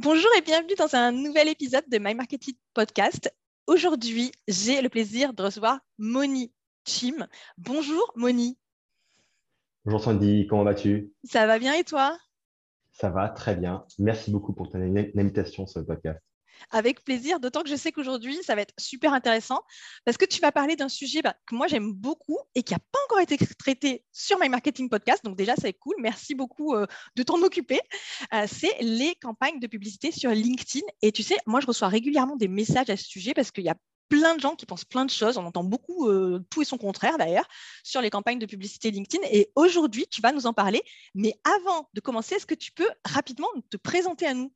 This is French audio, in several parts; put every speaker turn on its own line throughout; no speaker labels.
Bonjour et bienvenue dans un nouvel épisode de My Marketing Podcast. Aujourd'hui, j'ai le plaisir de recevoir Moni Chim. Bonjour Moni.
Bonjour Sandy, comment vas-tu?
Ça va bien et toi?
Ça va très bien. Merci beaucoup pour ton invitation sur le podcast.
Avec plaisir, d'autant que je sais qu'aujourd'hui, ça va être super intéressant parce que tu vas parler d'un sujet bah, que moi j'aime beaucoup et qui n'a pas encore été traité sur My Marketing Podcast. Donc déjà, c'est cool. Merci beaucoup euh, de t'en occuper. Euh, c'est les campagnes de publicité sur LinkedIn. Et tu sais, moi, je reçois régulièrement des messages à ce sujet parce qu'il y a plein de gens qui pensent plein de choses. On entend beaucoup euh, tout et son contraire d'ailleurs sur les campagnes de publicité LinkedIn. Et aujourd'hui, tu vas nous en parler. Mais avant de commencer, est-ce que tu peux rapidement te présenter à nous?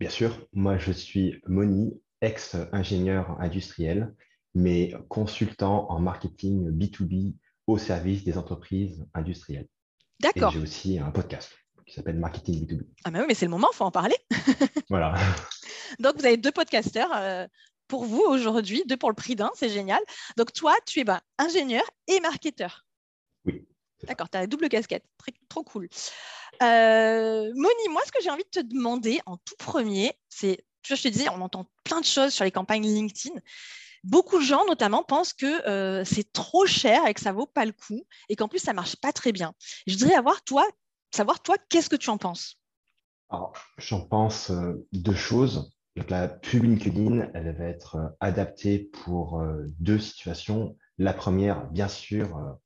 Bien sûr, moi je suis Moni, ex-ingénieur industriel, mais consultant en marketing B2B au service des entreprises industrielles.
D'accord.
Et j'ai aussi un podcast qui s'appelle Marketing B2B.
Ah, mais oui, mais c'est le moment, il faut en parler.
voilà.
Donc, vous avez deux podcasteurs euh, pour vous aujourd'hui, deux pour le prix d'un, c'est génial. Donc, toi, tu es ben, ingénieur et marketeur. D'accord, tu as la double casquette. trop cool. Euh, Moni, moi, ce que j'ai envie de te demander en tout premier, c'est, tu vois, je te disais, on entend plein de choses sur les campagnes LinkedIn. Beaucoup de gens, notamment, pensent que euh, c'est trop cher et que ça vaut pas le coup et qu'en plus, ça marche pas très bien. Je voudrais avoir, toi, savoir, toi, qu'est-ce que tu en penses?
Alors, j'en pense euh, deux choses. la pub LinkedIn, elle va être adaptée pour deux situations. La première, bien sûr,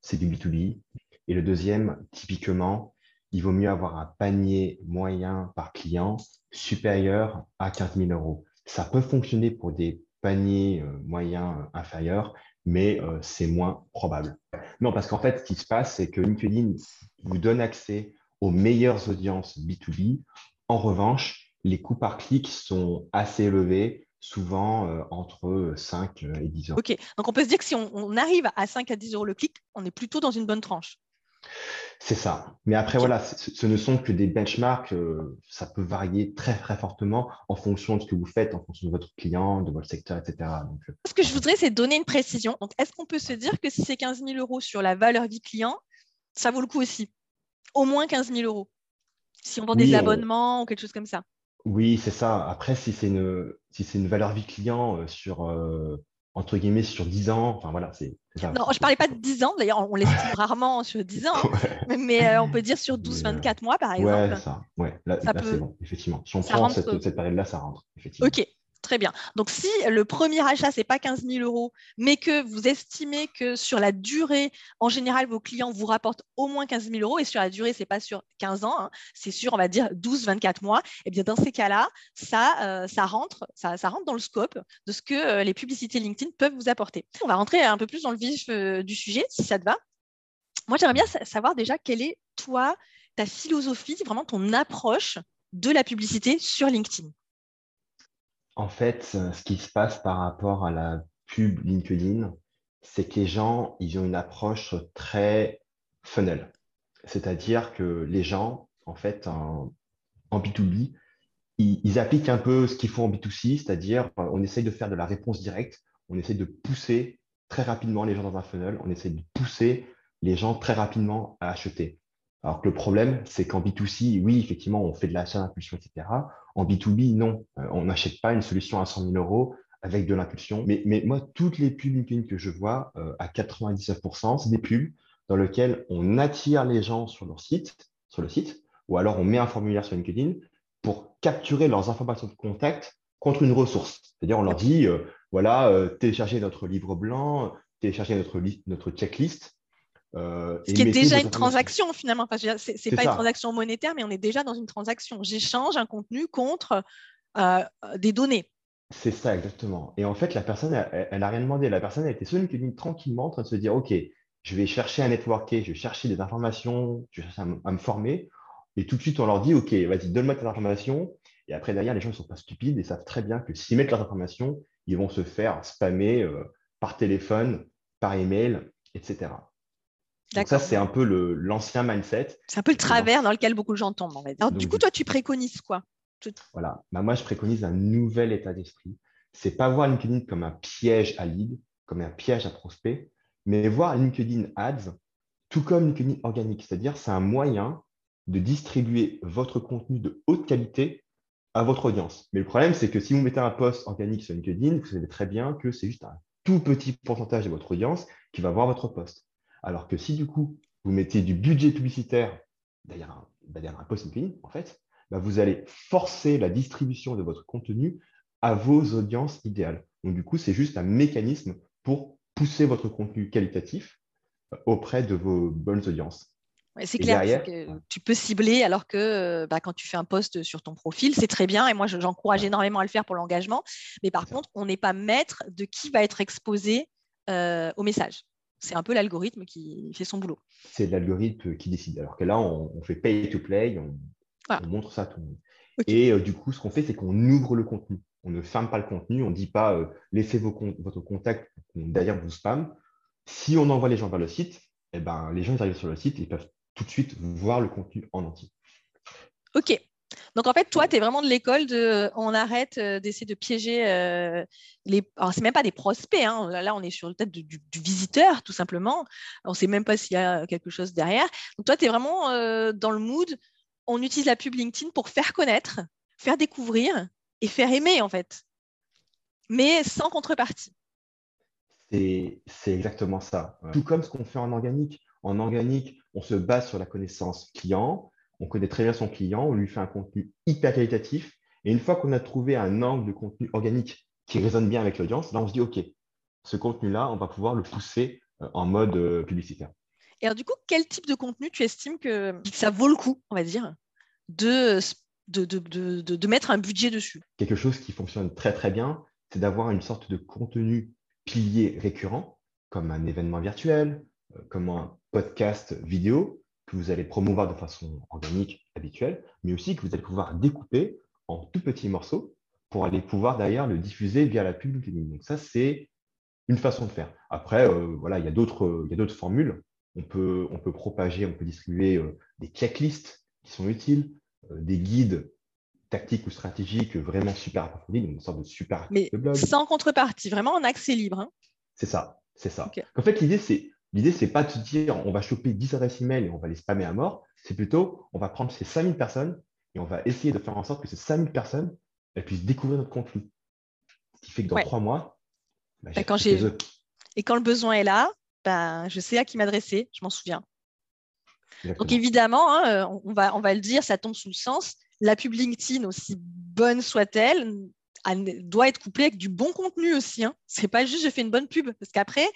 c'est du B2B. Et le deuxième, typiquement, il vaut mieux avoir un panier moyen par client supérieur à 15 000 euros. Ça peut fonctionner pour des paniers euh, moyens euh, inférieurs, mais euh, c'est moins probable. Non, parce qu'en fait, ce qui se passe, c'est que LinkedIn vous donne accès aux meilleures audiences B2B. En revanche, les coûts par clic sont assez élevés, souvent entre 5 et 10 euros.
OK, donc on peut se dire que si on, on arrive à 5 à 10 euros le clic, on est plutôt dans une bonne tranche.
C'est ça. Mais après, voilà, ce, ne sont que des benchmarks. Euh, ça peut varier très, très fortement en fonction de ce que vous faites, en fonction de votre client, de votre secteur, etc. Donc,
euh, ce que je voudrais, c'est donner une précision. Donc, est-ce qu'on peut se dire que si c'est 15 000 euros sur la valeur vie client, ça vaut le coup aussi? Au moins 15 000 euros. Si on vend des abonnements ou quelque chose comme ça.
Oui, c'est ça. Après, si c'est une, si une valeur vie client euh, sur entre guillemets sur 10 ans. Enfin voilà, c'est
ça. Non, je parlais pas de 10 ans, d'ailleurs, on l'estime rarement sur 10 ans, mais, euh, on peut dire sur 12-24 mois par exemple.
Ouais, ça, ouais. Là, c'est bon, effectivement. Si on prend cette, cette période-là, ça rentre, effectivement.
Ok, Très bien. Donc, si le premier achat, ce n'est pas 15 000 euros, mais que vous estimez que sur la durée, en général, vos clients vous rapportent au moins 15 000 euros, et sur la durée, ce n'est pas sur 15 ans, hein, c'est sur, on va dire, 12, 24 mois, et eh bien dans ces cas-là, ça, euh, rentre, ça, rentre dans le scope de ce que euh, les publicités LinkedIn peuvent vous apporter. On va rentrer un peu plus dans le vif euh, du sujet, si ça te va. Moi, j'aimerais bien savoir déjà quelle est, toi, ta philosophie, vraiment ton approche de la publicité sur LinkedIn.
En fait, euh, ce qui se passe par rapport à la pub LinkedIn, c'est que les gens, ils ont une approche très funnel. C'est-à-dire que les gens, en fait, en, B2B, ils, appliquent un peu ce qu'ils font en B2C, c'est-à-dire euh, on essaye de faire de la réponse directe, on essaye de pousser très rapidement les gens dans un funnel, on essaye de pousser les gens très rapidement à acheter. Alors que le problème, c'est qu'en B2C, oui, effectivement, on fait de l'achat d'impulsion, etc. En B2B, non. Euh, on n'achète pas une solution à 100 000 euros avec de l'impulsion. Mais, mais, moi, toutes les pubs LinkedIn que je vois, euh, à 99%, c'est des pubs dans lesquelles on attire les gens sur leur site, sur le site, ou alors on met un formulaire sur LinkedIn pour capturer leurs informations de contact contre une ressource. C'est-à-dire, on leur dit, euh, voilà, téléchargez notre livre blanc, téléchargez notre, notre checklist,
euh, Ce qui est déjà une transaction finalement. Enfin, ce n'est pas une transaction monétaire, mais on est déjà dans une transaction. J'échange un contenu contre euh, des données.
C'est ça, exactement. Et en fait, la personne, elle n'a rien demandé. La personne a été sur LinkedIn tranquillement en train de se dire, OK, je vais chercher à networker, je vais chercher des informations, je vais chercher à, me former. Et tout de suite, on leur dit, OK, vas-y, donne-moi tes informations. Et après, derrière, les gens ne sont pas stupides et savent très bien que s'ils mettent leurs informations, ils vont se faire spammer euh, par téléphone, par email, etc. Donc ça, c'est un peu l'ancien mindset.
C'est un peu le travers dans lequel beaucoup de gens tombent. Alors, du coup, toi, tu préconises quoi?
Voilà. Bah, moi, je préconise un nouvel état d'esprit. C'est pas voir LinkedIn comme un piège à lead, comme un piège à prospect, mais voir LinkedIn Ads tout comme LinkedIn organique. C'est-à-dire, c'est un moyen de distribuer votre contenu de haute qualité à votre audience. Mais le problème, c'est que si vous mettez un post organique sur LinkedIn, vous savez très bien que c'est juste un tout petit pourcentage de votre audience qui va voir votre post. Alors que si du coup, vous mettez du budget publicitaire derrière un, post LinkedIn, en fait, bah, vous allez forcer la distribution de votre contenu à vos audiences idéales. Donc du coup, c'est juste un mécanisme pour pousser votre contenu qualitatif euh, auprès de vos bonnes audiences
c'est clair, que tu peux cibler alors que euh, bah, quand tu fais un post sur ton profil, c'est très bien et moi j'encourage énormément à le faire pour l'engagement. Mais par contre, on n'est pas maître de qui va être exposé euh, au message. C'est un peu l'algorithme qui fait son boulot.
C'est l'algorithme qui décide. Alors que là, on, fait pay to play, on, montre ça à tout le monde. Et euh, du coup, ce qu'on fait, c'est qu'on ouvre le contenu. On ne ferme pas le contenu, on ne dit pas laissez vos votre contact derrière vous spam. Si on envoie les gens vers le site, eh ben, les gens ils arrivent sur le site, ils peuvent tout de suite voir le contenu en entier.
OK. Donc en fait, toi, tu es vraiment de l'école de on arrête euh, d'essayer de piéger euh, les. Alors, c'est même pas des prospects. Hein. Là, on est sur le tête du, visiteur, tout simplement. On ne sait même pas s'il y a quelque chose derrière. Donc toi, tu es vraiment euh, dans le mood. On utilise la pub LinkedIn pour faire connaître, faire découvrir et faire aimer, en fait. Mais sans contrepartie.
C'est exactement ça. Tout comme ce qu'on fait en organique. En organique, on se base sur la connaissance client, on connaît très bien son client, on lui fait un contenu hyper qualitatif. Et une fois qu'on a trouvé un angle de contenu organique qui résonne bien avec l'audience, là, on se dit, OK, ce contenu-là, on va pouvoir le pousser euh, en mode euh, publicitaire.
Et alors, du coup, quel type de contenu tu estimes que ça vaut le coup, on va dire, de, de, de, de mettre un budget dessus?
Quelque chose qui fonctionne très, très bien, c'est d'avoir une sorte de contenu pilier récurrent, comme un événement virtuel, euh, comme un podcast vidéo que vous allez promouvoir de façon organique, habituelle, mais aussi que vous allez pouvoir découper en tout petits morceaux pour aller pouvoir d'ailleurs le diffuser via la pub Donc ça, c'est une façon de faire. Après, euh, voilà, il y a d'autres formules. On peut, on peut propager, on peut distribuer euh, des checklists qui sont utiles, des guides tactiques ou stratégiques vraiment super approfondis, donc une sorte de super
Mais sans contrepartie, vraiment en accès libre. Hein.
c'est ça, c'est ça. En fait, l'idée, c'est L'idée, c'est pas de se dire on va choper 10 adresses email et on va les spammer à mort. C'est plutôt on va prendre ces 5000 personnes et on va essayer de faire en sorte que ces 5000 personnes elles puissent découvrir notre contenu. Ce qui fait que dans trois mois,
bah, bah, quand et quand le besoin est là, bah, je sais à qui m'adresser, je m'en souviens. Donc évidemment, hein, euh, on, va, on va le dire, ça tombe sous le sens. La pub LinkedIn, aussi bonne soit-elle, doit être couplé avec du bon contenu aussi. Hein. C'est pas juste je fais une bonne pub, parce qu'après,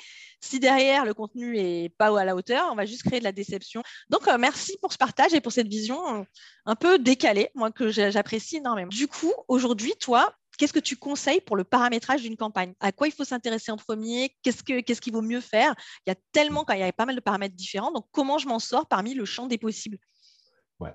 si derrière le contenu est pas à la hauteur, on va juste créer de la déception. Donc euh, merci pour ce partage et pour cette vision euh, un peu décalée, moi que j'apprécie énormément. Du coup, aujourd'hui, toi, qu'est-ce que tu conseilles pour le paramétrage d'une campagne? À quoi il faut s'intéresser en premier? Qu'est-ce qu'il vaut mieux faire? Il y a tellement, il y a pas mal de paramètres différents. Donc comment je m'en sors parmi le champ des possibles?
Ouais.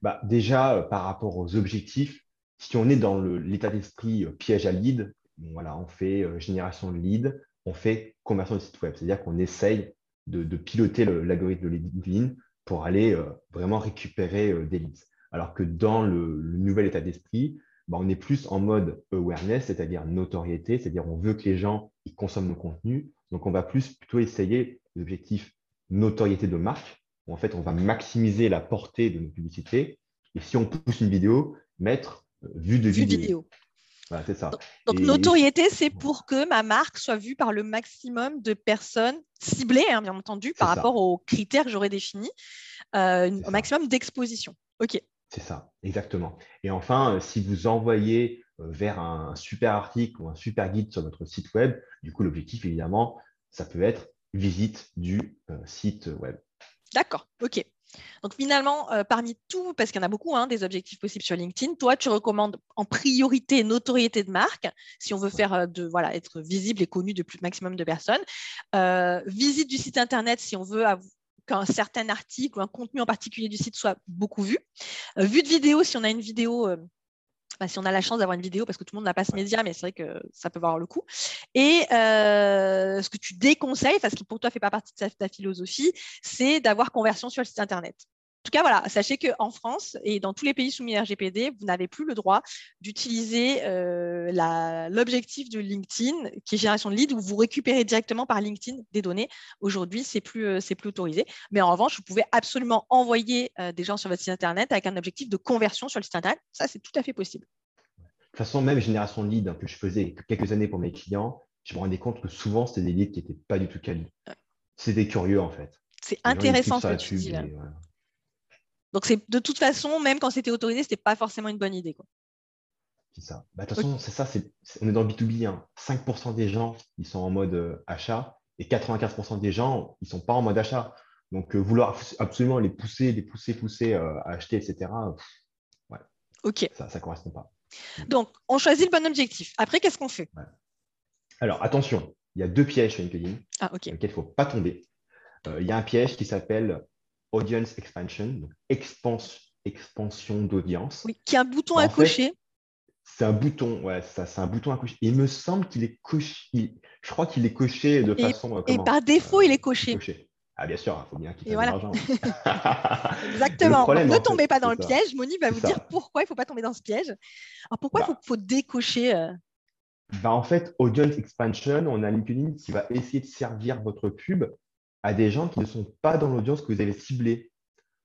Bah, déjà, euh, par rapport aux objectifs, si on est dans l'état d'esprit euh, piège à lead, voilà, on fait euh, génération de lead, on fait conversion de site web. C'est-à-dire qu'on essaye de, piloter l'algorithme de LinkedIn pour aller euh, vraiment récupérer des leads. Alors que dans le, nouvel état d'esprit, bah, on est plus en mode awareness, c'est-à-dire notoriété, c'est-à-dire on veut que les gens consomment nos contenus. Donc on va plus plutôt essayer l'objectif notoriété de marque. Où en fait, on va maximiser la portée de nos publicités. Et si on pousse une vidéo, mettre vue de vidéo. Voilà, c'est ça.
Donc, notoriété, c'est pour que ma marque soit vue par le maximum de personnes ciblées, hein, bien entendu, par rapport aux critères que j'aurais définis, euh, un maximum d'exposition. OK.
C'est ça, exactement. Et enfin, euh, si vous envoyez euh, vers un super article ou un super guide sur votre site web, du coup, l'objectif, évidemment, ça peut être visite du site web.
D'accord, OK. Donc finalement, euh, parmi tout, parce qu'il y en a beaucoup hein, des objectifs possibles sur LinkedIn, toi, tu recommandes en priorité notoriété de marque, si on veut faire euh, de voilà être visible et connu de plus maximum de personnes. Euh, visite du site internet, si on veut qu'un certain article ou un contenu en particulier du site soit beaucoup vu. vue de vidéo, si on a une vidéo si on a la chance d'avoir une vidéo, parce que tout le monde n'a pas ce média, mais c'est vrai que ça peut valoir le coup. Et euh, ce que tu déconseilles, parce que pour toi ne fait pas partie de ta, philosophie, c'est d'avoir conversion sur le site internet. Tout cas, voilà, sachez qu'en France et dans tous les pays soumis à RGPD, vous n'avez plus le droit d'utiliser euh, l'objectif de LinkedIn, qui est génération de leads, où vous récupérez directement par LinkedIn des données. Aujourd'hui, ce n'est plus, euh, plus autorisé. Mais en revanche, vous pouvez absolument envoyer euh, des gens sur votre site Internet avec un objectif de conversion sur le site Internet. Ça, c'est tout à fait possible.
De toute façon, même génération de leads que je faisais quelques années pour mes clients, je me rendais compte que souvent, c'était des leads qui n'étaient pas du tout quali. C'était curieux, en fait.
C'est intéressant ce que tu dis là. Donc, c'est de toute façon, même quand c'était autorisé, ce n'était pas forcément une bonne idée.
C'est ça. Bah, de toute façon, c'est ça. on est dans le B2B. 5% hein. des gens, ils sont en mode euh, achat et 95% des gens, ils ne sont pas en mode achat. Donc, euh, vouloir absolument les pousser, les pousser, pousser euh, à acheter, etc., ouais.
OK.
Ça ne correspond pas.
Donc, on choisit le bon objectif. Après, qu'est-ce qu'on fait?
Alors, attention, il y a deux pièges sur LinkedIn
ah, OK.
il ne faut pas tomber. il y a un piège qui s'appelle audience expansion, donc expansion d'audience.
Oui, qui est un bouton à cocher.
C'est un bouton, ouais, ça, c'est un bouton à cocher. Il me semble qu'il est coché. Je crois qu'il est coché de façon.
Euh, et par défaut, il est coché.
Ah bien sûr, il faut bien qu'il fasse voilà. de l'argent.
Exactement. ne tombez pas dans le piège. Moni va vous dire pourquoi il ne faut pas tomber dans ce piège. Alors pourquoi il bah. faut, décocher euh?
bah, En fait, Audience Expansion, on a LinkedIn qui va essayer de servir votre pub à des gens qui ne sont pas dans l'audience que vous avez ciblée.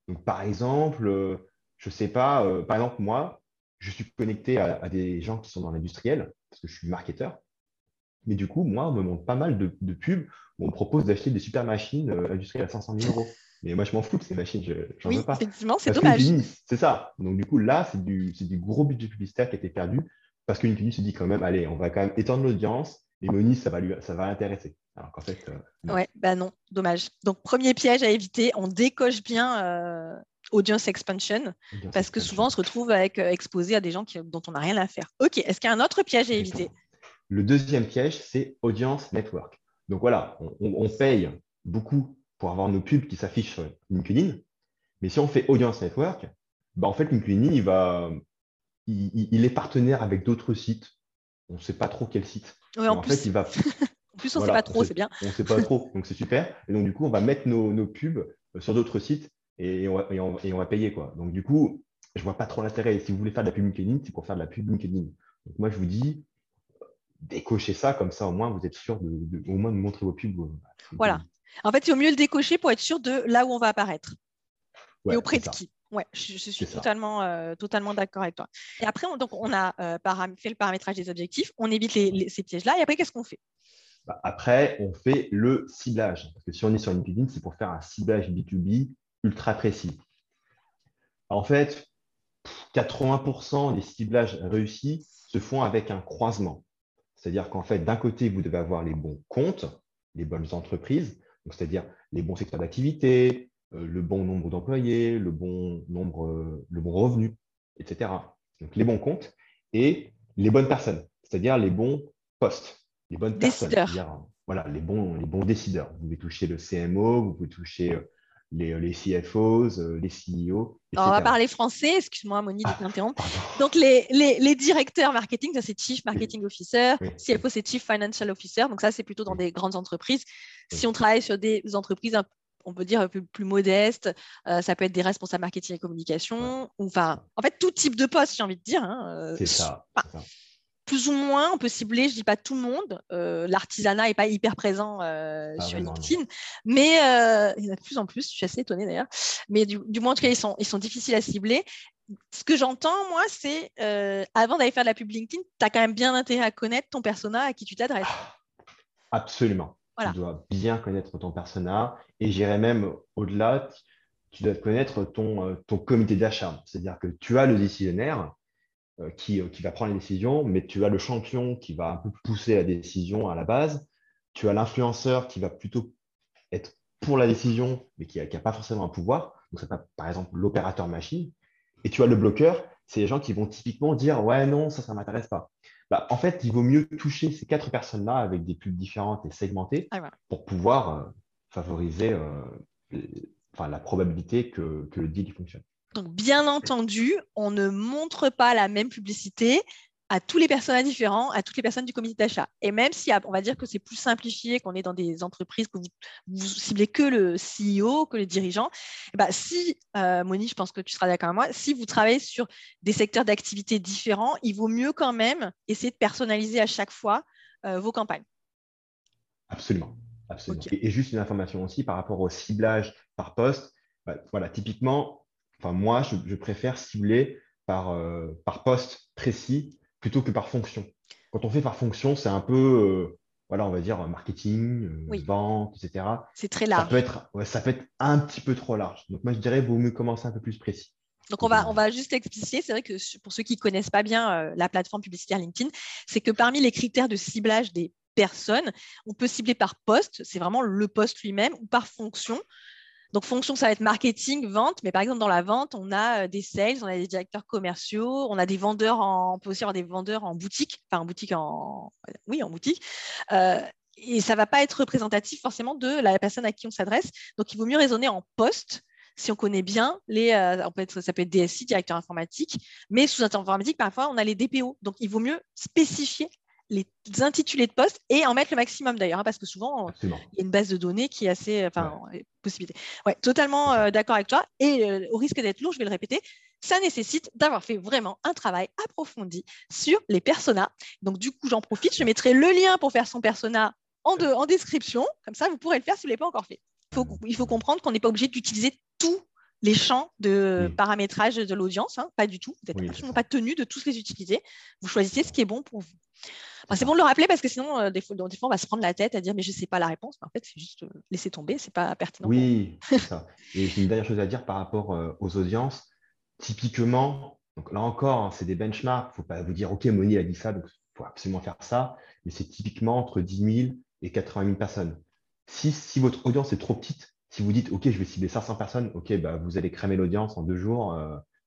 Donc, par exemple, euh, je ne sais pas, euh, par exemple, moi, je suis connecté à, des gens qui sont dans l'industriel parce que je suis marketeur. Mais du coup, moi, on me montre pas mal de, pubs où on me propose d'acheter des super machines euh, industrielles à 500 000 euros. Mais moi, je m'en fous de ces machines, je
n'en
veux pas.
Effectivement, c'est dommage.
C'est ça. Donc, du coup, là, c'est du, du, gros budget publicitaire qui a été perdu parce que LinkedIn se dit quand même, allez, on va quand même étendre l'audience et Moni, ça va, lui, ça va l'intéresser. Alors qu'en fait.
Euh, ouais, bah non, dommage. Donc, premier piège à éviter, on décoche bien euh, audience expansion, parce que souvent on se retrouve avec, euh, exposé à des gens dont on n'a rien à faire. Ok, est-ce qu'il y a un autre piège à éviter?
Le deuxième piège, c'est audience network. Donc voilà, on, paye beaucoup pour avoir nos pubs qui s'affichent sur LinkedIn, mais si on fait audience network, bah en fait, LinkedIn, il, va, il est partenaire avec d'autres sites. On ne sait pas trop quel site.
en, plus, il va. plus, on ne sait pas trop, c'est bien.
On ne sait pas trop, donc c'est super. Et donc, du coup, on va mettre nos, pubs euh, sur d'autres sites et on, va, et, on, va, payer. Quoi. Donc, du coup, je ne vois pas trop l'intérêt. Si vous voulez faire de la pub LinkedIn, c'est pour faire de la pub LinkedIn. Donc, moi, je vous dis, décochez ça, comme ça, au moins, vous êtes sûr de, au moins de montrer vos pubs.
Voilà. En fait, c'est au mieux le décocher pour être sûr de là où on va apparaître. et auprès de qui. Ouais, je, suis totalement, euh, totalement d'accord avec toi. Et après, on, donc, on a euh, fait le paramétrage des objectifs, on évite ces pièges-là. Et après, qu'est-ce qu'on fait?
Bah, Après, on fait le ciblage. Parce que si on est sur LinkedIn, c'est pour faire un ciblage B2B ultra précis. En fait, 80% des ciblages réussis se font avec un croisement. C'est-à-dire qu'en fait, d'un côté, vous devez avoir les bons comptes, les bonnes entreprises, c'est-à-dire les bons secteurs d'activité, euh, le bon nombre d'employés, le bon nombre, euh, le bon revenu, etc. Donc les bons comptes et les bonnes personnes, c'est-à-dire les bons postes, les bonnes personnes. Voilà, les bons, les bons décideurs. Vous pouvez toucher le CMO, vous pouvez toucher euh, les, les, CFOs, les CEO.
on va parler français, excuse-moi Monique de t'interrompre. donc les, les, les, directeurs marketing, ça c'est Chief Marketing Officer, CFO c'est Chief Financial Officer, donc ça c'est plutôt dans des grandes entreprises. Si on travaille sur des entreprises on peut dire peu plus modeste. Euh, ça peut être des responsables marketing et communication. Ou, enfin, en fait, tout type de poste, j'ai envie de dire. Hein,
euh, c'est ça,
Plus ou moins, on peut cibler, je dis pas tout le monde. Euh, l'artisanat n'est pas hyper présent ah sur LinkedIn, mais il y en a de plus en plus. Je suis assez étonnée d'ailleurs. Mais du, moins, en tout cas, ils sont, ils sont difficiles à cibler ce que j'entends, moi, c'est avant d'aller faire de la pub LinkedIn, tu as quand même bien intérêt à connaître ton persona à qui tu t'adresses.
Absolument. Tu dois bien connaître ton persona et j'irais même au-delà, tu dois connaître ton, euh, ton comité d'achat. C'est-à-dire que tu as le décisionnaire euh, qui, euh, qui, va prendre les décisions, mais tu as le champion qui va un peu pousser la décision à la base. Tu as l'influenceur qui va plutôt être pour la décision, mais qui n'a pas forcément un pouvoir. Donc, c'est par exemple l'opérateur machine. Et tu as le bloqueur, c'est les gens qui vont typiquement dire Ouais, non, ça, ça ne m'intéresse pas. Bah, en fait, il vaut mieux toucher ces quatre personnes-là avec des pubs différentes et segmentées ah, pour pouvoir euh, favoriser euh, la probabilité que, le deal fonctionne.
Donc, bien entendu, on ne montre pas la même publicité à tous les personnages différents, à toutes les personnes du comité d'achat. Et même si on va dire que c'est plus simplifié, qu'on est dans des entreprises que vous, vous ciblez que le CEO, que les dirigeants, eh ben, si, euh, Moni, je pense que tu seras d'accord avec moi, si vous travaillez sur des secteurs d'activité différents, il vaut mieux quand même essayer de personnaliser à chaque fois euh, vos campagnes.
Absolument. Absolument. Et, juste une information aussi par rapport au ciblage par poste. Bah, voilà, typiquement, enfin, moi, je, préfère cibler par, euh, par poste précis plutôt que par fonction. Quand on fait par fonction, c'est un peu, euh, voilà, on va dire marketing, euh, vente, etc.
C'est très large.
Ça peut, être, ça peut être un petit peu trop large. Donc moi, je dirais, vaut mieux commencer un peu plus précis.
Donc, on va, on va juste expliquer. C'est vrai que pour ceux qui ne connaissent pas bien euh, la plateforme publicitaire LinkedIn, c'est que parmi les critères de ciblage des personnes, on peut cibler par poste, c'est vraiment le poste lui-même, ou par fonction. Donc, fonction, ça va être marketing, vente. Mais par exemple, dans la vente, on a euh, des sales, on a des directeurs commerciaux, on a des vendeurs en, on peut aussi avoir des vendeurs en boutique, enfin en boutique en, oui, en boutique. Euh, et ça ne va pas être représentatif forcément de la personne à qui on s'adresse. Donc, il vaut mieux raisonner en poste si on connaît bien les, euh, être, ça peut être DSI, directeur informatique, mais sous informatique, parfois, on a les DPO. Donc, il vaut mieux spécifier les intitulés de poste et en mettre le maximum d'ailleurs, hein, parce que souvent, il y a une base de données qui est assez. Enfin, possibilité. Ouais, totalement euh, d'accord avec toi. Et euh, au risque d'être lourd, je vais le répéter, ça nécessite d'avoir fait vraiment un travail approfondi sur les personas. Donc, du coup, j'en profite, je mettrai le lien pour faire son persona en, en description. Comme ça, vous pourrez le faire si vous ne l'avez pas encore fait. il faut comprendre qu'on n'est pas obligé d'utiliser tous les champs de paramétrage de l'audience, hein, pas du tout. Vous n'êtes absolument pas tenu de tous les utiliser. Vous choisissez ce qui est bon pour vous c'est bon de le rappeler parce que sinon, euh, des, fois, on va se prendre la tête à dire mais je ne sais pas la réponse. en fait, c'est juste euh, laisser tomber, ce n'est pas pertinent.
Oui, c'est ça. Et j'ai une dernière chose à dire par rapport euh, aux audiences. Typiquement, donc là encore, hein, c'est des benchmarks. Il ne faut pas vous dire OK, Moni a dit ça, donc il faut absolument faire ça. Mais c'est typiquement entre 10 000 et 80 000 personnes. Si, si votre audience est trop petite, si vous dites OK, je vais cibler 500 personnes, OK, bah, vous allez cramer l'audience en deux jours,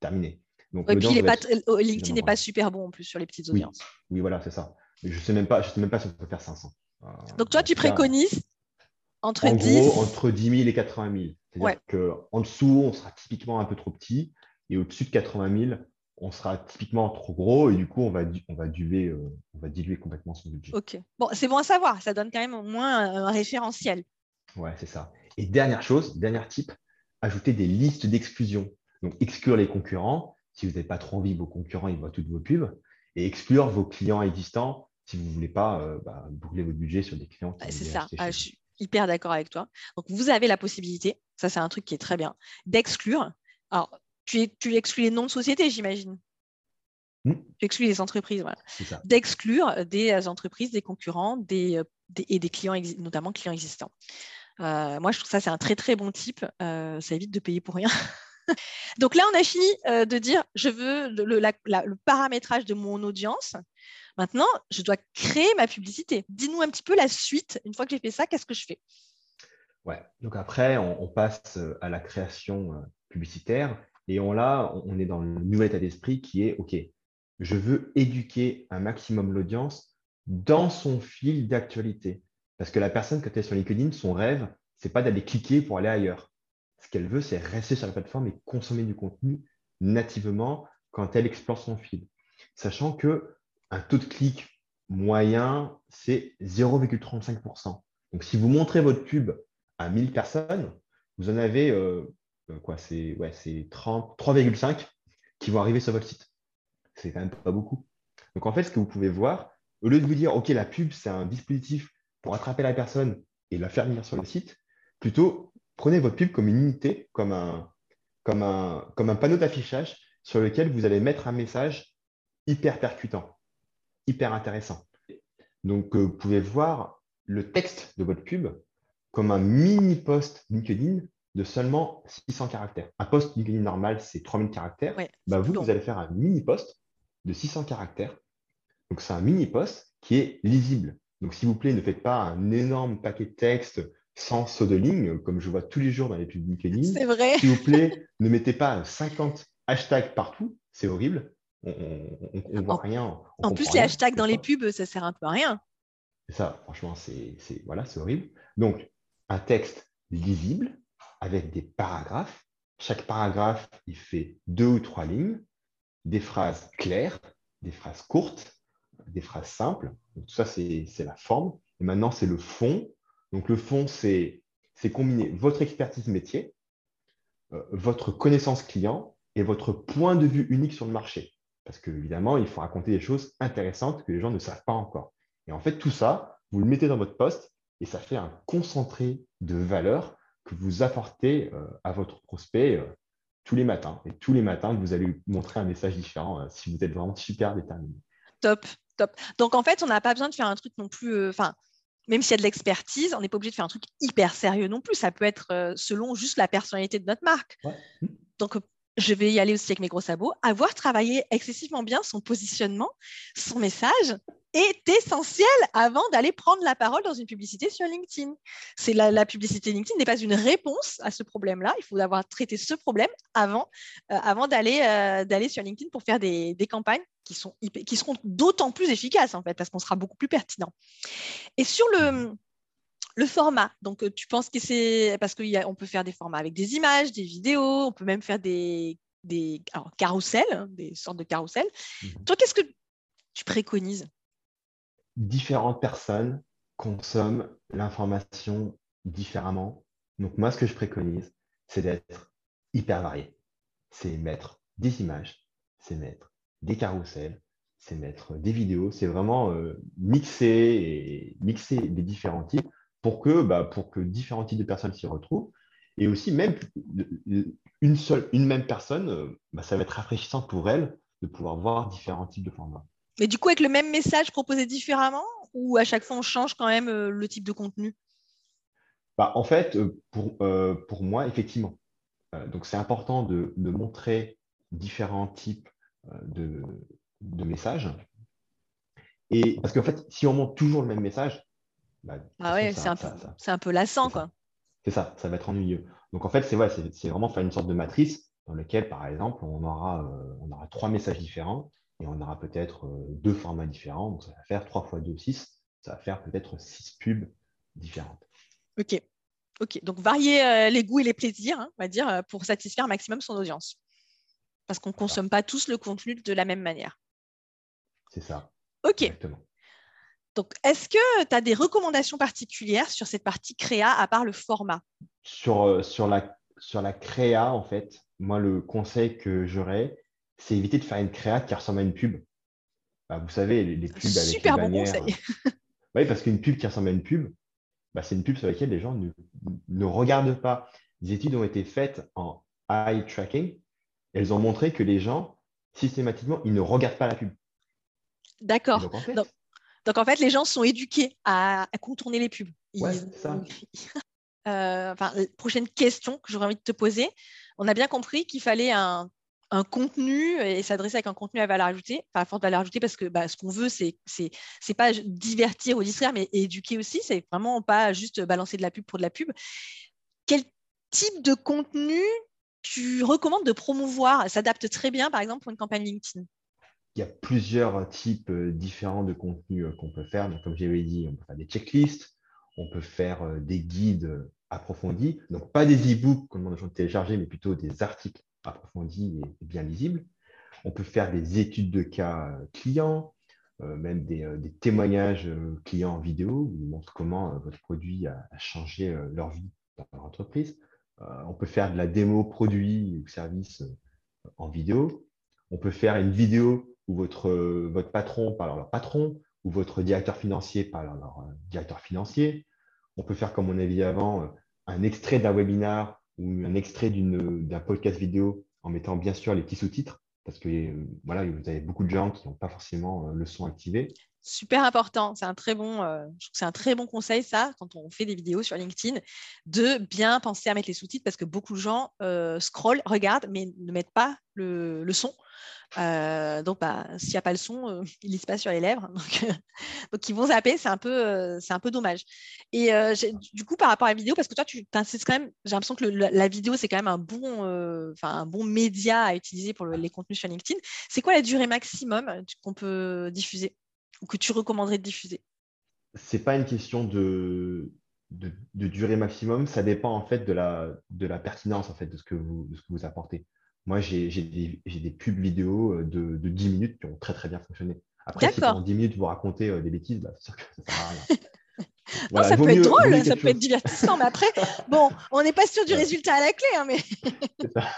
terminé.
Donc, et puis, LinkedIn n'est pas super bon en plus sur les petites audiences.
oui voilà, c'est ça. Je ne sais, même pas, je sais même pas si on peut faire 500.
Euh, Donc, toi, tu préconises entre
en
10
gros, entre 10 000 et 80 000. C'est-à-dire qu'en dessous, on sera typiquement un peu trop petit et au-dessus de 80 000, on sera typiquement trop gros et du coup, on va, on va, diluer, euh, on va diluer complètement son budget.
Ok. Bon, c'est bon à savoir. Ça donne quand même au moins un référentiel.
Ouais, c'est ça. Et dernière chose, dernier type, ajouter des listes d'exclusion. Donc, exclure les concurrents. Si vous n'avez pas trop envie, vos concurrents, ils voient toutes vos pubs et exclure vos clients existants si vous ne voulez pas euh, bah, brûler votre budget sur des clients.
C'est ça, ah, je suis hyper d'accord avec toi. Donc, vous avez la possibilité, ça c'est un truc qui est très bien, d'exclure. Alors, tu, tu exclus les noms de sociétés, j'imagine. Hmm. Tu exclus les entreprises, voilà. D'exclure des entreprises, des concurrents des, et des clients, notamment clients existants. Euh, moi, je trouve ça, c'est un très, très bon type. Euh, ça évite de payer pour rien. Donc là, on a fini euh, de dire, je veux le, paramétrage de mon audience. Maintenant, je dois créer ma publicité. Dis-nous un petit peu la suite. Une fois que j'ai fait ça, qu'est-ce que je fais?
Ouais. Donc après, on, passe euh, à la création euh, publicitaire et on là, on est dans le nouvel état d'esprit qui est OK. Je veux éduquer un maximum l'audience dans son fil d'actualité. Parce que la personne, quand elle est sur LinkedIn, son rêve, c'est pas d'aller cliquer pour aller ailleurs ce qu'elle veut, c'est rester sur la plateforme et consommer du contenu nativement quand elle explore son fil. Sachant que un taux de clic moyen, c'est 0,35%. Donc, si vous montrez votre pub à 1000 personnes, vous en avez euh, euh, quoi C'est ouais, 3,5 qui vont arriver sur votre site. C'est quand même pas beaucoup. Donc, en fait, ce que vous pouvez voir, au lieu de vous dire, OK, la pub, c'est un dispositif pour attraper la personne et la faire venir sur le site, plutôt prenez votre pub comme une unité, comme un, comme un, comme un panneau d'affichage sur lequel vous allez mettre un message hyper percutant, hyper intéressant. Donc, euh, vous pouvez voir le texte de votre pub comme un mini post LinkedIn de seulement 600 caractères. Un post LinkedIn normal, c'est 3000 caractères. bah, vous, vous allez faire un mini post de 600 caractères. Donc, c'est un mini post qui est lisible. Donc, s'il vous plaît, ne faites pas un énorme paquet de texte sans saut de ligne, comme je vois tous les jours dans les pubs LinkedIn.
C'est vrai.
S'il vous plaît, ne mettez pas 50 hashtags partout, c'est horrible. On ne voit rien.
en plus, les hashtags dans les pubs, ça sert un peu à rien.
Ça, franchement, c'est voilà, horrible. Donc, un texte lisible avec des paragraphes. Chaque paragraphe, il fait deux ou trois lignes, des phrases claires, des phrases courtes, des phrases simples. Donc, tout ça, c'est la forme. Et maintenant, c'est le fond. Donc, le fond, c'est combiner votre expertise métier, euh, votre connaissance client et votre point de vue unique sur le marché. Parce qu'évidemment, il faut raconter des choses intéressantes que les gens ne savent pas encore. Et en fait, tout ça, vous le mettez dans votre poste et ça fait un concentré de valeur que vous apportez euh, à votre prospect euh, tous les matins. Et tous les matins, vous allez lui montrer un message différent si vous êtes vraiment super déterminé.
Top, top. Donc en fait, on n'a pas besoin de faire un truc non plus. Même s'il y a de l'expertise, on n'est pas obligé de faire un truc hyper sérieux non plus. Ça peut être selon juste la personnalité de notre marque. Donc je vais y aller aussi avec mes gros sabots. Avoir travaillé excessivement bien son positionnement, son message, est essentiel avant d'aller prendre la parole dans une publicité sur LinkedIn. C'est la, publicité LinkedIn n'est pas une réponse à ce problème-là. Il faut avoir traité ce problème avant, euh, avant d'aller euh, d'aller sur LinkedIn pour faire des, des campagnes qui, sont, qui seront d'autant plus efficaces en fait parce qu'on sera beaucoup plus pertinent. Et sur le le format, donc euh, tu penses que c'est parce qu'on peut faire des formats avec des images, des vidéos, on peut même faire des, des alors, carousels, hein, des sortes de carousels. Mmh Toi, qu'est-ce que tu préconises?
Différentes personnes consomment l'information différemment. Donc moi, ce que je préconise, c'est d'être hyper varié. C'est mettre des images, c'est mettre des carousels, c'est mettre des vidéos, c'est vraiment euh, mixer et mixer les différents types pour que, bah, pour que différents types de personnes s'y retrouvent. Et aussi, même une seule, une même personne, euh, bah, ça va être rafraîchissant pour elle de pouvoir voir différents types de formats.
Mais du coup, avec le même message proposé différemment ou à chaque fois on change quand même euh, le type de contenu?
Bah, En fait, euh, pour, euh, pour moi, effectivement. donc c'est important de, de, montrer différents types de, de, messages. Et parce qu'en fait, si on montre toujours le même message,
bah, ah ouais, c'est un, un, peu lassant, quoi.
C'est ça, ça va être ennuyeux. Donc en fait, c'est ouais, c'est vraiment faire une sorte de matrice dans laquelle, par exemple, on aura, on aura trois messages différents et on aura peut-être euh, deux formats différents. Donc, ça va faire 3 fois 2, 6. Ça va faire peut-être 6 pubs différentes.
OK. OK. Donc, varier euh, les goûts et les plaisirs, hein, on va dire, euh, pour satisfaire un maximum son audience. Parce qu'on ne consomme pas tous le contenu de la même manière.
C'est ça.
OK. Exactement. Donc, est-ce que tu as des recommandations particulières sur cette partie créa à part le format?
Sur, sur, la, sur la créa, en fait, moi, le conseil que j'aurais, c'est éviter de faire une créa qui ressemble à une pub. Bah, vous savez, les, pubs avec Super les bannières. Bon oui, parce qu'une pub qui ressemble à une pub, bah, c'est une pub sur laquelle les gens ne, regardent pas. Des études ont été faites en eye tracking. Elles ont montré que les gens, systématiquement, ils ne regardent pas la pub.
D'accord. Donc, en fait, les gens sont éduqués à, contourner les pubs.
Ouais, ça.
Euh, prochaine question que j'aurais envie de te poser. On a bien compris qu'il fallait un un contenu et s'adresser avec un contenu à valeur ajoutée, enfin à forte valeur ajoutée, parce que bah, ce qu'on veut, c'est c'est pas divertir ou distraire, mais éduquer aussi. C'est vraiment pas juste balancer de la pub pour de la pub. Quel type de contenu tu recommandes de promouvoir? S'adapte très bien, par exemple, pour une campagne LinkedIn.
Il y a plusieurs types euh, différents de contenus euh, qu'on peut faire. Donc, comme j'avais dit, on peut faire des checklists, on peut faire euh, des guides approfondis. Donc, pas des e-books qu'on demande aux gens de télécharger, mais plutôt des articles approfondi et bien lisible. On peut faire des études de cas euh, clients, euh, même des, euh, témoignages clients en vidéo qui montrent comment votre produit a, changé leur vie dans leur entreprise. on peut faire de la démo produit ou service en vidéo. On peut faire une vidéo où votre, votre patron parle à leur patron, ou votre directeur financier parle à leur directeur financier. On peut faire, comme on a dit avant, un extrait d'un webinar ou un extrait d'un podcast vidéo en mettant bien sûr les petits sous-titres parce que euh, vous avez beaucoup de gens qui n'ont pas forcément euh, le son activé.
Super important, c'est un très bon, euh, c'est un très bon conseil ça quand on fait des vidéos sur LinkedIn de bien penser à mettre les sous-titres parce que beaucoup de gens scrollent, regardent mais ne mettent pas le, son. Euh, donc, bah, s'il n'y a pas le son, euh, ils lisent pas sur les lèvres. Donc, ils vont zapper, c'est un, peu, euh, dommage. Et du coup, par rapport à la vidéo, parce que toi, tu insistes quand même, j'ai l'impression que la, vidéo, c'est quand même un bon média à utiliser pour les contenus sur LinkedIn. C'est quoi la durée maximum qu'on peut diffuser? Ou que tu recommanderais de diffuser?
Ce n'est pas une question de, de, durée maximum, ça dépend en fait de la, de la pertinence en fait, de, ce que vous, de ce que vous apportez. moi, j'ai des, pubs vidéo de, de, 10 minutes qui ont très très bien fonctionné. Après, si pendant 10 minutes vous racontez des bêtises, bah, c'est sûr que ça sert à rien.
non, ça peut être drôle, ça peut être divertissant, mais après, bon, on n'est pas sûr du résultat à la clé. Hein, mais...
c'est ça.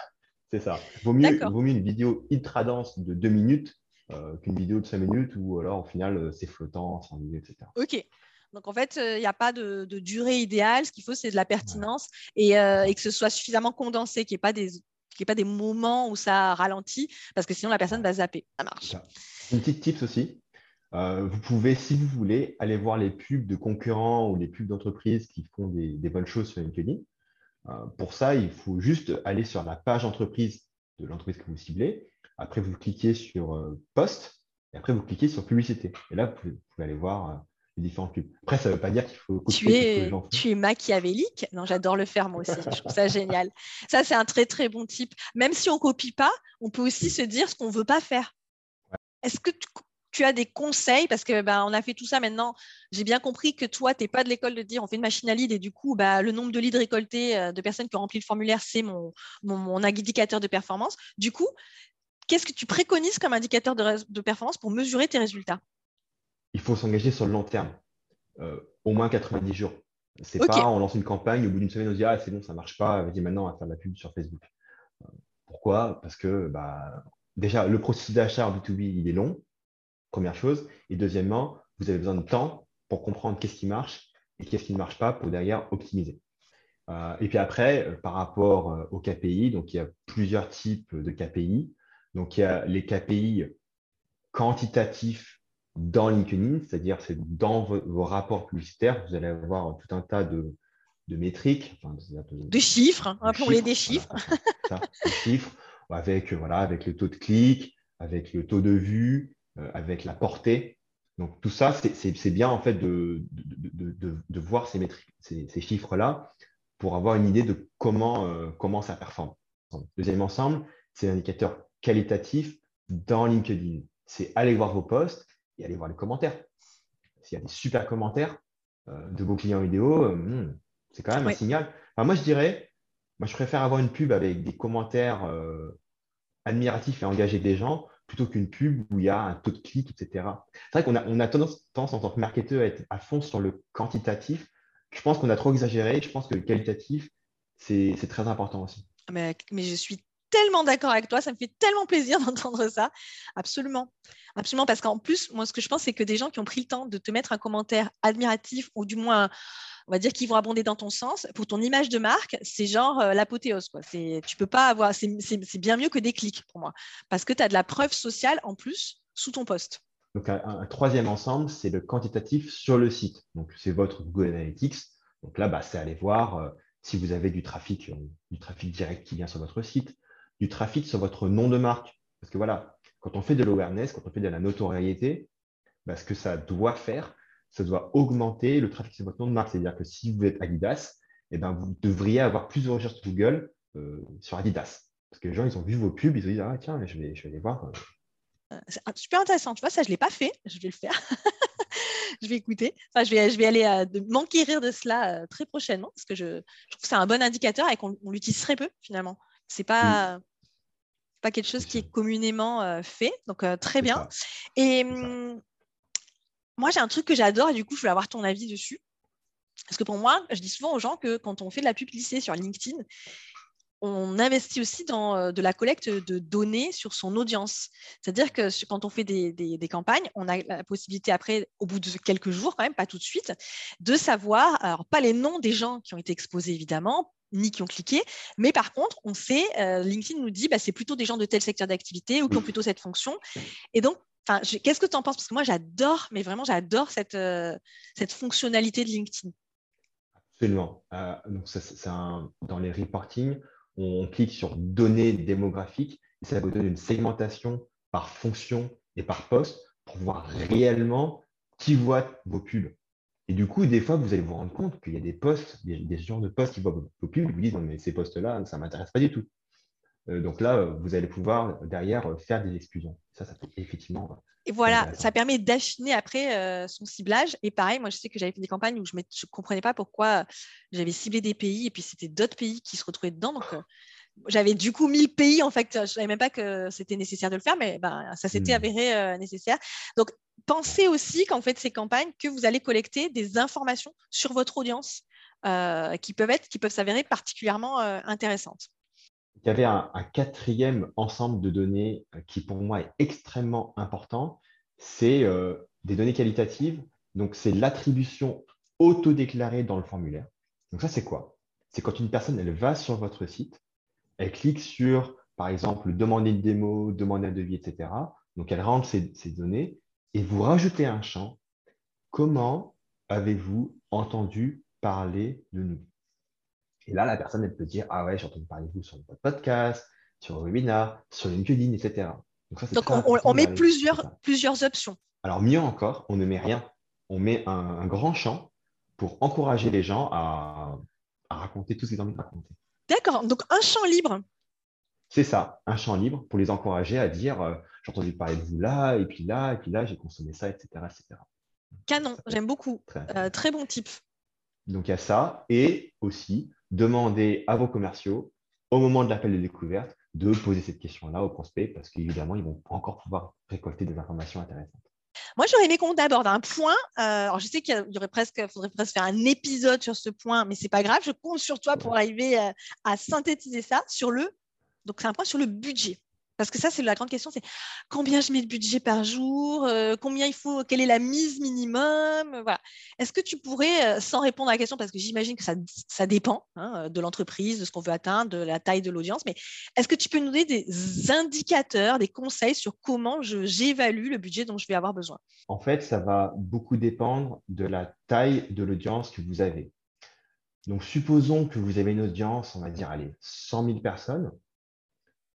C'est ça. Vaut mieux, vaut mieux une vidéo ultra dense de 2 minutes euh, qu'une vidéo de 5 minutes où alors au final euh, c'est flottant, sans etc.
Ok. Donc en fait, euh, il n'y a pas de, durée idéale. Ce qu'il faut, c'est de la pertinence et, que ce soit suffisamment condensé, qu'il n'y ait pas des pas des moments où ça ralentit, parce que sinon la personne va zapper. Ça marche.
Une petite tips aussi, vous pouvez, si vous voulez, aller voir les pubs de concurrents ou les pubs d'entreprises qui font des, des, bonnes choses sur LinkedIn. pour ça, il faut juste aller sur la page entreprise de l'entreprise que vous ciblez après, vous cliquez sur euh, Post et après, vous cliquez sur Publicité. Et là, vous pouvez, aller voir euh, les différents pubs. Après, ça ne veut pas dire qu'il faut
tu es, tu es machiavélique. Non, j'adore le faire moi aussi. Je trouve ça génial. Ça, c'est un très, très bon type. Même si on ne copie pas, on peut aussi se dire ce qu'on ne veut pas faire. Est-ce que tu, as des conseils? Parce que ben, on a fait tout ça maintenant. J'ai bien compris que toi, tu n'es pas de l'école de dire on fait une machine à lead et du coup, bah, le nombre de leads récoltés euh, de personnes qui ont rempli le formulaire, c'est mon, mon, mon, indicateur de performance. Du coup, Qu'est-ce que tu préconises comme indicateur de, performance pour mesurer tes résultats?
Il faut s'engager sur le long terme, euh, au moins 90 jours. C'est pas on lance une campagne, au bout d'une semaine, on se dit Ah, c'est bon, ça ne marche pas, vas-y maintenant, on va faire de la pub sur Facebook. Euh, pourquoi? Parce que bah, déjà, le processus d'achat en B2B, il est long, première chose. Et deuxièmement, vous avez besoin de temps pour comprendre qu'est-ce qui marche et qu'est-ce qui ne marche pas pour derrière optimiser. Euh, et puis après, par rapport aux KPI, donc il y a plusieurs types de KPI. Donc, il y a les KPI quantitatifs dans LinkedIn, c'est-à-dire c'est dans vos, rapports publicitaires, vous allez avoir tout un tas de, métriques.
de, chiffres, appelons-les des chiffres.
des chiffres, avec, voilà, avec le taux de clic, avec le taux de vue, euh, avec la portée. Donc tout ça, c'est bien en fait de, de, voir ces, chiffres-là pour avoir une idée de comment, euh, comment ça performe. Deuxième ensemble, c'est l'indicateur qualitatif dans LinkedIn. C'est aller voir vos posts et aller voir les commentaires. S'il y a des super commentaires euh, de vos clients vidéo, euh, hmm, c'est quand même un signal. moi, je dirais, moi, je préfère avoir une pub avec des commentaires euh, admiratifs et engager des gens plutôt qu'une pub où il y a un taux de clic, etc. C'est vrai qu'on a, on a tendance, en tant que marketeur à être à fond sur le quantitatif. Je pense qu'on a trop exagéré. Je pense que le qualitatif, c'est très important aussi.
Mais, mais, je suis tellement d'accord avec toi, ça me fait tellement plaisir d'entendre ça. Absolument. Absolument, parce qu'en plus, moi, ce que je pense, c'est que des gens qui ont pris le temps de te mettre un commentaire admiratif ou du moins, on va dire, qu'ils vont abonder dans ton sens, pour ton image de marque, c'est genre euh, l'apothéose. Quoi. Tu peux pas avoir, c'est bien mieux que des clics pour moi, parce que tu as de la preuve sociale en plus sous ton poste.
Donc, un, troisième ensemble, c'est le quantitatif sur le site. Donc, c'est votre Google Analytics. Donc là, bah, c'est aller voir euh, si vous avez du trafic, euh, du trafic direct qui vient sur votre site, du trafic sur votre nom de marque. Parce que voilà, quand on fait de l'awareness, quand on fait de la notoriété, bah, ce que ça doit faire, ça doit augmenter le trafic sur votre nom de marque. C'est-à-dire que si vous êtes Adidas, eh ben, vous devriez avoir plus de recherches Google euh, sur Adidas. Parce que les gens, ils ont vu vos pubs, ils se disent Ah, tiens, je vais, je vais aller voir.
Euh. C'est super intéressant. Tu vois, ça, je ne l'ai pas fait. Je vais le faire. je vais écouter. Enfin, je vais, je vais aller euh, m'enquérir de cela très prochainement parce que je, je trouve que c'est un bon indicateur et qu'on l'utilise très peu finalement. C'est pas, pas quelque chose qui est communément euh, fait. Donc, euh, très bien. Et moi, j'ai un truc que j'adore et du coup, je voulais avoir ton avis dessus. Parce que pour moi, je dis souvent aux gens que quand on fait de la publicité sur LinkedIn, on investit aussi dans euh, de la collecte de données sur son audience. C'est-à-dire que quand on fait des, des, campagnes, on a la possibilité après, au bout de quelques jours quand même, pas tout de suite, de savoir, alors pas les noms des gens qui ont été exposés évidemment, ni qui ont cliqué. Mais par contre, on sait, euh, LinkedIn nous dit, bah, c'est plutôt des gens de tel secteur d'activité ou qui ont plutôt cette fonction. Et donc, qu'est-ce que tu en penses? Parce que moi, j'adore, mais vraiment, j'adore cette, euh, cette fonctionnalité de LinkedIn.
Absolument. Euh, donc, dans les reporting, on, clique sur données démographiques et ça vous donne une segmentation par fonction et par poste pour voir réellement qui voit vos pubs. Et du coup, des fois, vous allez vous rendre compte qu'il y a des postes, des, des genres de postes qui voient vos pubs, vous disent non, mais ces postes-là, ça ne m'intéresse pas du tout. Euh, donc là, vous allez pouvoir derrière faire des exclusions. Ça, ça peut effectivement.
Et voilà, ça permet d'affiner après euh, son ciblage. Et pareil, moi, je sais que j'avais fait des campagnes où je ne comprenais pas pourquoi j'avais ciblé des pays et puis c'était d'autres pays qui se retrouvaient dedans. Donc, euh, j'avais du coup mis le pays, en fait, je ne savais même pas que c'était nécessaire de le faire, mais ben, ça s'était
Hmm.
avéré nécessaire. Donc, pensez aussi qu'en fait, ces campagnes, que vous allez collecter des informations sur votre audience qui peuvent être, qui peuvent s'avérer particulièrement intéressantes.
Il y avait un, quatrième ensemble de données qui, pour moi, est extrêmement important. C'est euh, des données qualitatives. Donc, c'est l'attribution auto-déclarée dans le formulaire. Donc, ça, c'est quoi? C'est quand une personne, elle va sur votre site, elle clique sur, par exemple, demander une démo, demander un devis, etc. Donc, elle rentre ces données et vous rajoutez un champ. Comment avez-vous entendu parler de nous? Et là, la personne, elle peut dire Ah ouais, j'ai entendu parler de vous sur votre podcast, sur le webinar, sur LinkedIn, etc.
Donc, ça, Donc on, on, met plusieurs, plusieurs options.
Alors, mieux encore, on ne met rien. On met un, un grand champ pour encourager les gens à, à raconter tout ce qu'ils ont envie de raconter.
D'accord. Donc, un champ libre.
C'est ça, un champ libre pour les encourager à dire euh, j'ai entendu parler de vous là, et puis là, et puis là, j'ai consommé ça, etc. etc.
Canon, j'aime beaucoup. Très, euh, très bon type.
Donc, il y a ça. Et aussi, demander à vos commerciaux, au moment de l'appel de découverte, de poser cette question-là aux prospects parce qu'évidemment, ils vont encore pouvoir récolter des informations intéressantes.
Moi, j'aurais aimé qu'on aborde un point. Euh, alors, je sais qu'il y aurait presque, faudrait presque faire un épisode sur ce point, mais c'est pas grave. Je compte sur toi pour arriver à, à synthétiser ça sur le. Donc, c'est un point sur le budget. Parce que ça, c'est la grande question, c'est combien je mets de budget par jour, euh, combien il faut, quelle est la mise minimum, voilà. Est-ce que tu pourrais, sans répondre à la question, parce que j'imagine que ça, ça dépend hein, de l'entreprise, de ce qu'on veut atteindre, de la taille de l'audience, mais est-ce que tu peux nous donner des indicateurs, des conseils sur comment j'évalue le budget dont je vais avoir besoin?
En fait, ça va beaucoup dépendre de la taille de l'audience que vous avez. Donc, supposons que vous avez une audience, on va dire, allez, 100 000 personnes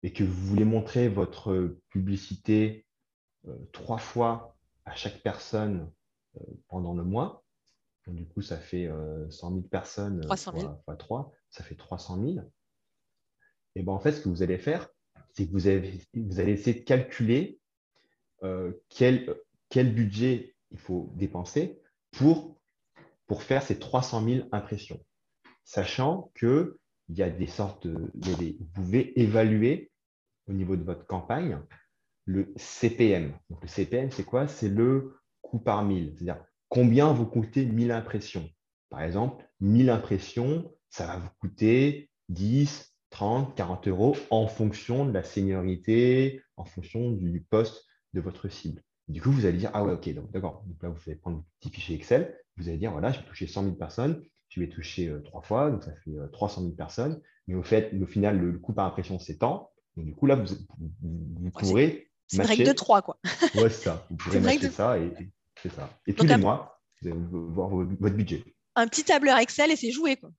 et que vous voulez montrer votre publicité euh, trois fois à chaque personne euh, pendant le mois, donc, du coup, ça fait euh, 100 000 personnes
300 000.
fois, fois 3, ça fait 300 000. Et ben, en fait, ce que vous allez faire, c'est que vous, avez, vous allez essayer de calculer euh, quel, quel budget il faut dépenser pour, pour faire ces 300 000 impressions, sachant que il y a des sortes de, il y a des, vous pouvez évaluer au niveau de votre campagne le CPM. Donc, le CPM, c'est quoi? C'est le coût par mille. C'est-à-dire combien vous coûtez 1000 impressions? Par exemple, 1000 impressions, ça va vous coûter 10, 30, 40 euros en fonction de la seniorité, en fonction du poste de votre cible. Du coup, vous allez dire, ah ouais, ok, donc d'accord. Donc là, vous allez prendre un petit fichier Excel. Vous allez dire, voilà, je vais toucher 100 000 personnes je vais toucher euh, trois fois, donc ça fait euh, 300 000 personnes. Mais au fait, au final, le, le coût par impression, c'est tant. Donc du coup, là, vous, vous, pourrez
C'est une règle de 3, quoi.
Ouais, c'est ça. Vous pourrez matcher
de-
ça et, et c'est ça. Et
Donc,
tous les mois, vous allez voir vo- votre budget.
Un petit tableur Excel et c'est joué, quoi.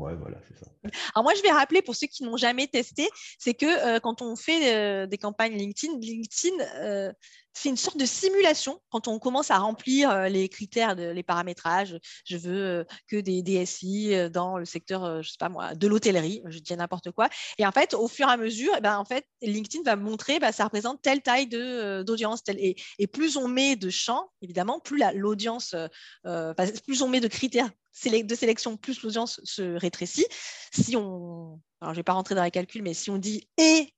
Voilà, c'est ça.
Alors moi, je vais rappeler pour ceux qui n'ont jamais testé, c'est que euh, quand on fait euh, des campagnes LinkedIn, LinkedIn euh, c'est une sorte de simulation quand on commence à remplir euh, les critères, les paramétrages. Je veux que des DSI dans le secteur, je sais pas moi, de l'hôtellerie, je dis n'importe quoi. Et en fait, au fur et à mesure, eh ben, en fait, LinkedIn va montrer, bah, ça représente telle taille d'audience. telle- Et, et plus on met de champs, évidemment, plus la- l'audience, plus on met de critères de sélection, plus l'audience se rétrécit. Si on, alors je vais pas rentrer dans les calculs, mais si on dit et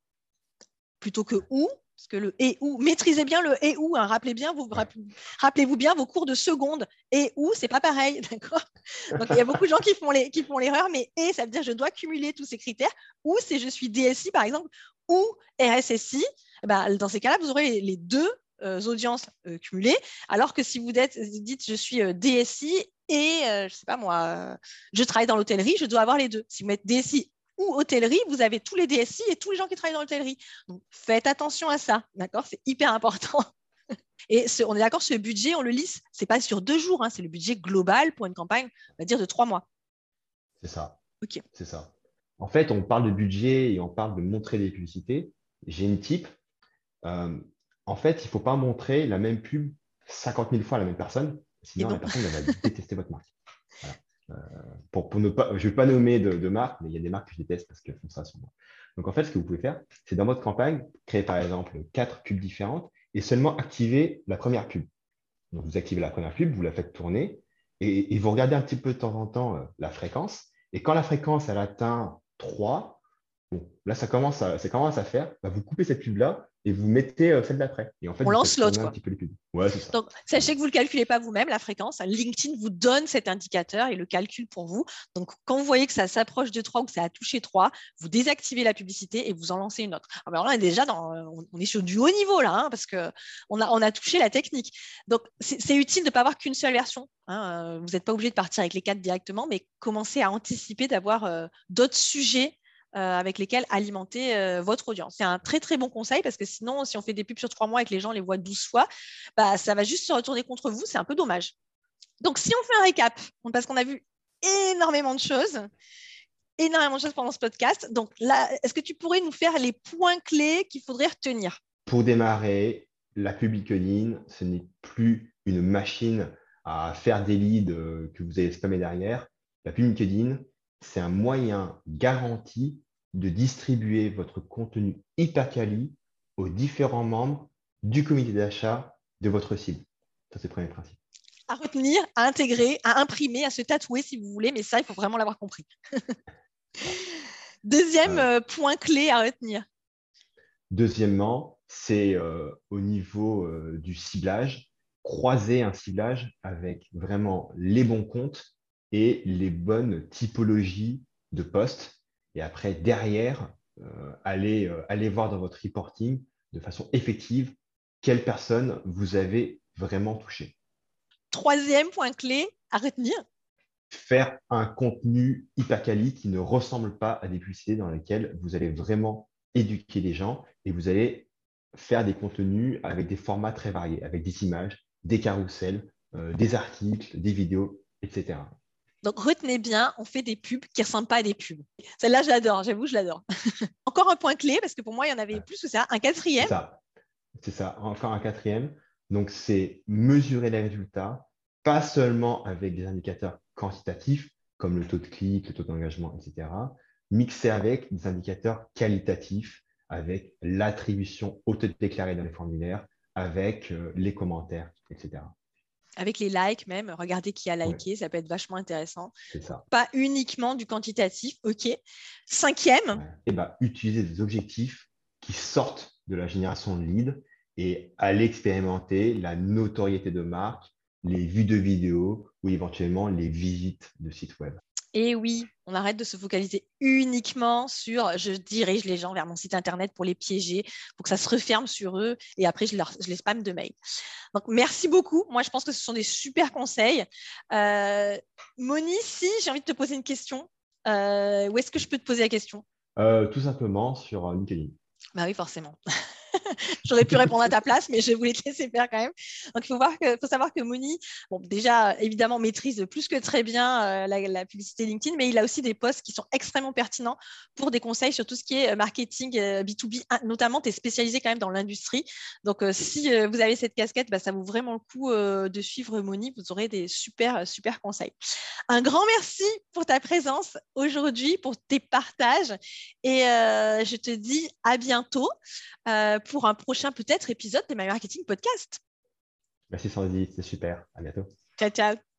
plutôt que ou, parce que le et ou, maîtrisez bien le et ou, hein, rappelez bien, vous, rappelez- rappelez-vous bien vos cours de seconde. Et ou, c'est pas pareil, d'accord? Donc il y a beaucoup de gens qui font l'erreur, mais et, ça veut dire je dois cumuler tous ces critères. Ou c'est je suis DSI, par exemple, ou RSSI. Eh ben, dans ces cas-là, vous aurez les deux euh, audiences euh, cumulées, alors que si vous dites, dites je suis euh, DSI et, euh, je sais pas moi, euh, je travaille dans l'hôtellerie, je dois avoir les deux. Si vous mettez DSI ou hôtellerie, vous avez tous les DSI et tous les gens qui travaillent dans l'hôtellerie. Donc, faites attention à ça, d'accord? C'est hyper important. Et ce- on est d'accord, ce budget, on le lisse. C'est pas sur deux jours, hein, c'est le budget global pour une campagne, on va dire de trois mois.
C'est ça.
Ok.
C'est ça. En fait, on parle de budget et on parle de montrer des publicités. J'ai une type. Euh, en fait, il ne faut pas montrer la même pub 50 000 fois à la même personne, sinon la personne elle va détester votre marque. Voilà. Euh, pour, pour ne pas, je ne vais pas nommer de, de marque, mais il y a des marques que je déteste parce qu'elles font ça sur moi. Donc en fait, ce que vous pouvez faire, c'est dans votre campagne, créer par exemple quatre pubs différentes et seulement activer la première pub. Donc vous activez la première pub, vous la faites tourner et, et vous regardez un petit peu de temps en temps euh, la fréquence. Et quand la fréquence elle atteint 3, Bon, là, ça commence à, ça commence à faire. Bah, vous coupez cette pub-là et vous mettez euh, celle d'après. Et en fait,
On lance l'autre.
Ouais.
Donc, sachez que vous ne le calculez pas vous-même, la fréquence. LinkedIn vous donne cet indicateur et le calcule pour vous. Donc, quand vous voyez que ça s'approche de 3 ou que ça a touché 3, vous désactivez la publicité et vous en lancez une autre. Ah, alors là, on est déjà dans, on- on est sur du haut niveau, là, hein, parce qu'on a, on a touché la technique. Donc, c'est utile de ne pas avoir qu'une seule version. hein. Euh, Vous n'êtes pas obligé de partir avec les quatre directement, mais commencez à anticiper d'avoir euh, d'autres sujets euh, avec lesquels alimenter euh, votre audience. C'est un très très bon conseil parce que sinon, si on fait des pubs sur trois mois et que les gens les voient 12 fois, bah, ça va juste se retourner contre vous. C'est un peu dommage. Donc, si on fait un récap, parce qu'on a vu énormément de choses, énormément de choses pendant ce podcast. Donc, là, est-ce que tu pourrais nous faire les points clés qu'il faudrait retenir?
Pour démarrer, la pub LinkedIn, ce n'est plus une machine à faire des leads euh, que vous allez spammer derrière. La pub LinkedIn, c'est un moyen garanti de distribuer votre contenu hyper quali aux différents membres du comité d'achat de votre cible. Ça, c'est le premier principe.
à retenir, à intégrer, à imprimer, à se tatouer si vous voulez, mais ça, il faut vraiment l'avoir compris. Deuxième
Ah
euh, point clé à retenir.
Deuxièmement, c'est euh, au niveau euh, du ciblage, croiser un ciblage avec vraiment les bons comptes et les bonnes typologies de postes. Et après, derrière, euh, euh, aller voir dans votre reporting de façon effective quelles personnes vous avez vraiment touché.
Troisième point clé à retenir.
Faire un contenu hyper quali qui ne ressemble pas à des publicités dans lesquelles vous allez vraiment éduquer les gens et vous allez faire des contenus avec des formats très variés, avec des images, des carousels, euh, des articles, des vidéos, etc.
Donc retenez bien, on fait des pubs qui ne ressemblent pas à des pubs. Celle-là, je l'adore, j'avoue, je l'adore. Encore un point clé, parce que pour moi, il y en avait plus que ça. Un
C'est
quatrième.
ça. C'est ça. Encore un quatrième. Donc, c'est mesurer les résultats, pas seulement avec des indicateurs quantitatifs comme le taux de clic, le taux d'engagement, etc., mixer avec des indicateurs qualitatifs, avec l'attribution auto-déclarée dans les formulaires, avec euh, les commentaires, etc.
Avec les likes même, regardez qui a liké, ça peut être vachement intéressant.
C'est ça.
Pas uniquement du quantitatif, ok. Cinquième,
Ouais. Et ben, utiliser des objectifs qui sortent de la génération de leads et aller expérimenter la notoriété de marque, les vues de vidéos ou éventuellement les visites de sites web.
Et oui, on arrête de se focaliser uniquement sur je dirige les gens vers mon site internet pour les piéger, pour que ça se referme sur eux et après je, leur, je les spam de mails. Donc merci beaucoup. Moi, je pense que ce sont des super conseils. Euh, Moni, si j'ai envie de te poser une question, euh, où est-ce que je peux te poser la question?
Euh, tout simplement sur LinkedIn.
Bah oui, forcément. J'aurais pu répondre à ta place, mais je voulais te laisser faire quand même. Donc, il faut, faut savoir que Moni, bon, déjà, évidemment, maîtrise plus que très bien euh, la, publicité LinkedIn, mais il a aussi des posts qui sont extrêmement pertinents pour des conseils sur tout ce qui est euh, marketing euh, B2B. Ah, Notamment, tu es spécialisé quand même dans l'industrie. Donc, euh, si euh, vous avez cette casquette, bah, ça vaut vraiment le coup euh, de suivre Moni. Vous aurez des super, super conseils. Un grand merci pour ta présence aujourd'hui, pour tes partages. Et euh, je te dis à bientôt euh, pour un prochain peut-être épisode de My Marketing Podcast.
Merci Sandy, c'est super. À bientôt.
Ciao, ciao.